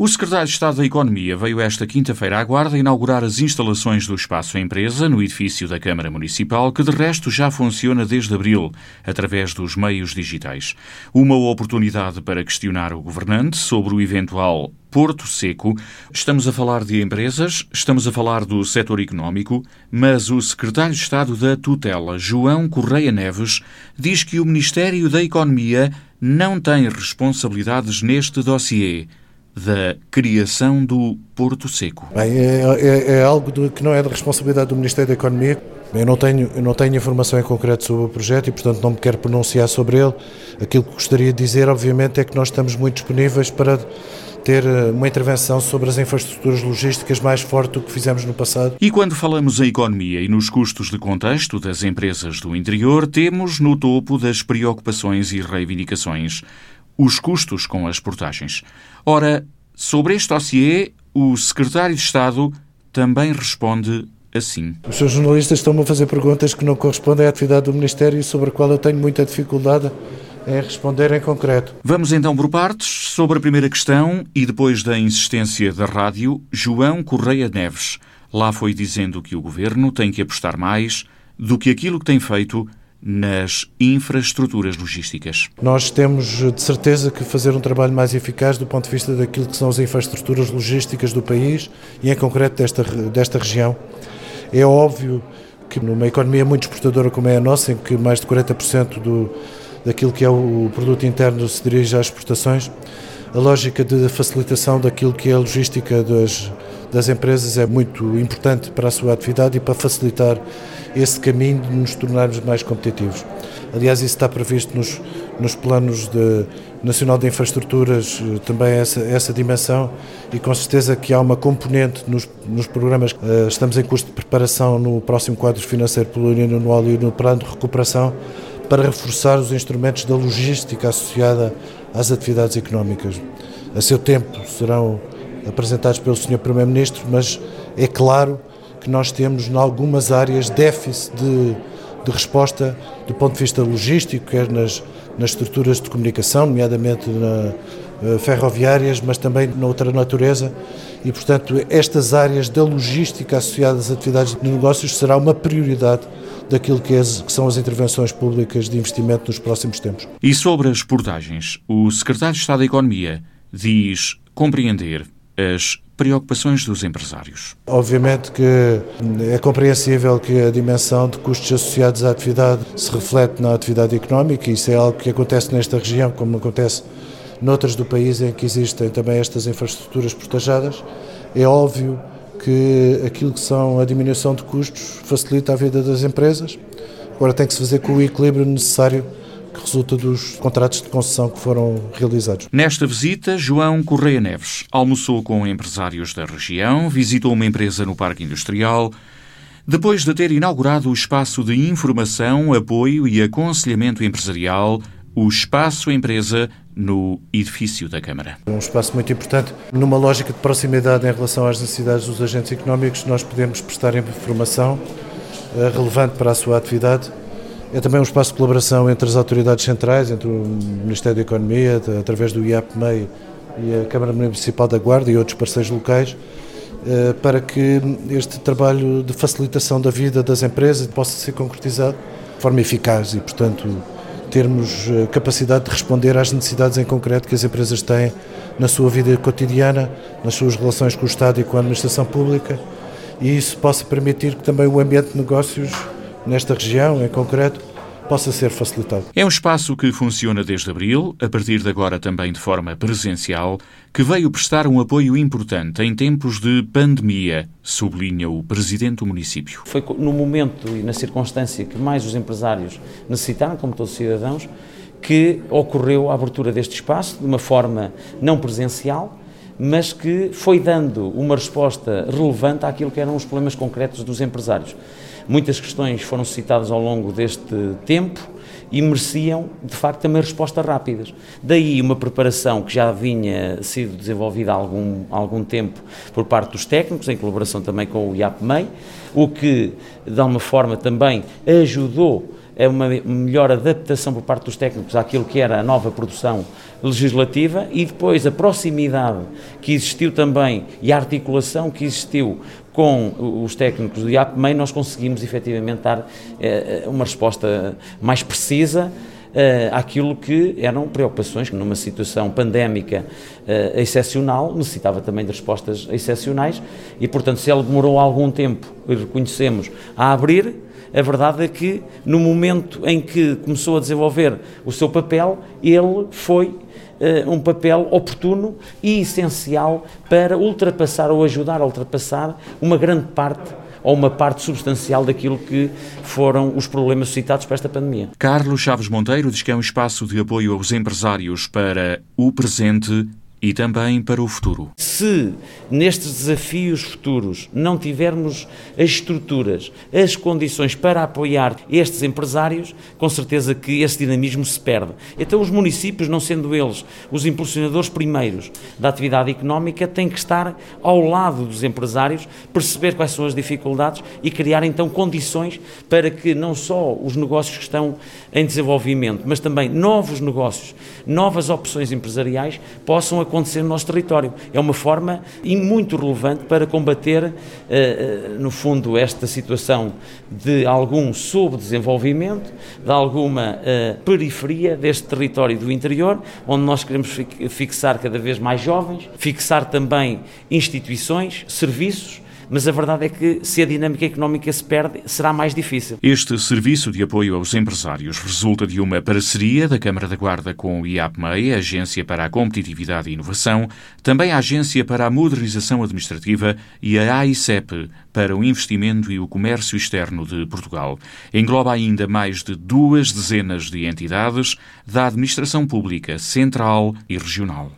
O secretário de Estado da Economia veio esta quinta-feira à Guarda inaugurar as instalações do Espaço Empresa no edifício da Câmara Municipal, que de resto já funciona desde abril, através dos meios digitais. Uma oportunidade para questionar o governante sobre o eventual Porto Seco. Estamos a falar de empresas, estamos a falar do setor económico, mas o secretário de Estado da Tutela, João Correia Neves, diz que o Ministério da Economia não tem responsabilidades neste dossiê da criação do Porto Seco? Bem, é, é, é algo de, que não é da responsabilidade do Ministério da Economia. Eu não, tenho, eu não tenho informação em concreto sobre o projeto e, portanto, não me quero pronunciar sobre ele. Aquilo que gostaria de dizer, obviamente, é que nós estamos muito disponíveis para ter eh, uma intervenção sobre as infraestruturas logísticas mais forte do que fizemos no passado. E quando falamos em economia e nos custos de contexto das empresas do interior, temos no topo das preocupações e reivindicações os custos com as portagens. Ora, sobre este dossiê, o secretário de Estado também responde assim. Os seus jornalistas estão-me a fazer perguntas que não correspondem à atividade do Ministério e sobre a qual eu tenho muita dificuldade em responder em concreto. Vamos então por partes. Sobre a primeira questão e depois da insistência da rádio, João Correia Neves lá foi dizendo que o governo tem que apostar mais do que aquilo que tem feito nas infraestruturas logísticas. Nós temos de certeza que fazer um trabalho mais eficaz do ponto de vista daquilo que são as infraestruturas logísticas do país e em concreto desta, desta região. É óbvio que numa economia muito exportadora como é a nossa, em que mais de 40% do, daquilo que é o produto interno se dirige às exportações, a lógica de facilitação daquilo que é a logística das, das empresas é muito importante para a sua atividade e para facilitar esse caminho de nos tornarmos mais competitivos. Aliás, isso está previsto nos, nos planos de, nacional de infraestruturas, eh, também essa, essa dimensão, e com certeza que há uma componente nos, nos programas. Uh, estamos em curso de preparação no próximo quadro financeiro plurianual e no plano de recuperação para reforçar os instrumentos da logística associada às atividades económicas. A seu tempo serão apresentados pelo Sr. Primeiro-Ministro, mas é claro que nós temos, em algumas áreas, déficit de, de resposta do ponto de vista logístico, quer nas, nas estruturas de comunicação, nomeadamente na, uh, ferroviárias, mas também na outra natureza. E, portanto, estas áreas da logística associadas às atividades de negócios será uma prioridade daquilo que, é, que, são as intervenções públicas de investimento nos próximos tempos. E sobre as portagens, o Secretário de Estado da Economia diz compreender as preocupações dos empresários. Obviamente que é compreensível que a dimensão de custos associados à atividade se reflete na atividade económica, isso é algo que acontece nesta região, como acontece noutras do país em que existem também estas infraestruturas portajadas. É óbvio que aquilo que são a diminuição de custos facilita a vida das empresas. Agora tem que se fazer com o equilíbrio necessário que resulta dos contratos de concessão que foram realizados. Nesta visita, João Correia Neves almoçou com empresários da região, visitou uma empresa no Parque Industrial, depois de ter inaugurado o espaço de informação, apoio e aconselhamento empresarial, o Espaço Empresa, no edifício da Câmara. Um espaço muito importante. Numa lógica de proximidade em relação às necessidades dos agentes económicos, nós podemos prestar informação eh, relevante para a sua atividade é também um espaço de colaboração entre as autoridades centrais, entre o Ministério da Economia, através do IAPMEI e a Câmara Municipal da Guarda e outros parceiros locais, eh, para que este trabalho de facilitação da vida das empresas possa ser concretizado de forma eficaz e, portanto, termos eh, capacidade de responder às necessidades em concreto que as empresas têm na sua vida cotidiana, nas suas relações com o Estado e com a administração pública, e isso possa permitir que também o ambiente de negócios nesta região em concreto possa ser facilitado. É um espaço que funciona desde abril, a partir de agora também de forma presencial, que veio prestar um apoio importante em tempos de pandemia, sublinha o presidente do município. Foi no momento e na circunstância que mais os empresários necessitaram, como todos os cidadãos, que ocorreu a abertura deste espaço de uma forma não presencial, mas que foi dando uma resposta relevante àquilo que eram os problemas concretos dos empresários. Muitas questões foram citadas ao longo deste tempo e mereciam, de facto, também respostas rápidas. Daí uma preparação que já vinha sido desenvolvida há algum, algum tempo por parte dos técnicos, em colaboração também com o IAPMEI, o que, de alguma forma, também ajudou a uma melhor adaptação por parte dos técnicos àquilo que era a nova produção legislativa e depois a proximidade que existiu também e a articulação que existiu com os técnicos do IAPMEI, nós conseguimos efetivamente dar eh, uma resposta mais precisa uh, àquilo que eram preocupações que numa situação pandémica uh, excepcional necessitava também de respostas excepcionais e, portanto, se ela demorou algum tempo, reconhecemos, a abrir, a verdade é que no momento em que começou a desenvolver o seu papel, ele foi uh, um papel oportuno e essencial para ultrapassar ou ajudar a ultrapassar uma grande parte ou uma parte substancial daquilo que foram os problemas suscitados por esta pandemia. Carlos Chaves Monteiro diz que é um espaço de apoio aos empresários para o presente e também para o futuro. Se nestes desafios futuros não tivermos as estruturas, as condições para apoiar estes empresários, com certeza que esse dinamismo se perde. Então, os municípios, não sendo eles os impulsionadores primeiros da atividade económica, têm que estar ao lado dos empresários, perceber quais são as dificuldades e criar então condições para que não só os negócios que estão em desenvolvimento, mas também novos negócios, novas opções empresariais possam acontecer no nosso território. É uma forma muito relevante para combater, eh, eh, no fundo, esta situação de algum subdesenvolvimento, de alguma eh, periferia deste território do interior, onde nós queremos fixar cada vez mais jovens, fixar também instituições, serviços mas a verdade é que se a dinâmica económica se perde, será mais difícil. Este serviço de apoio aos empresários resulta de uma parceria da Câmara da Guarda com o IAPMEI, a Agência para a Competitividade e Inovação, também a Agência para a Modernização Administrativa e a AICEP para o Investimento e o Comércio Externo de Portugal. Engloba ainda mais de duas dezenas de entidades da administração pública central e regional.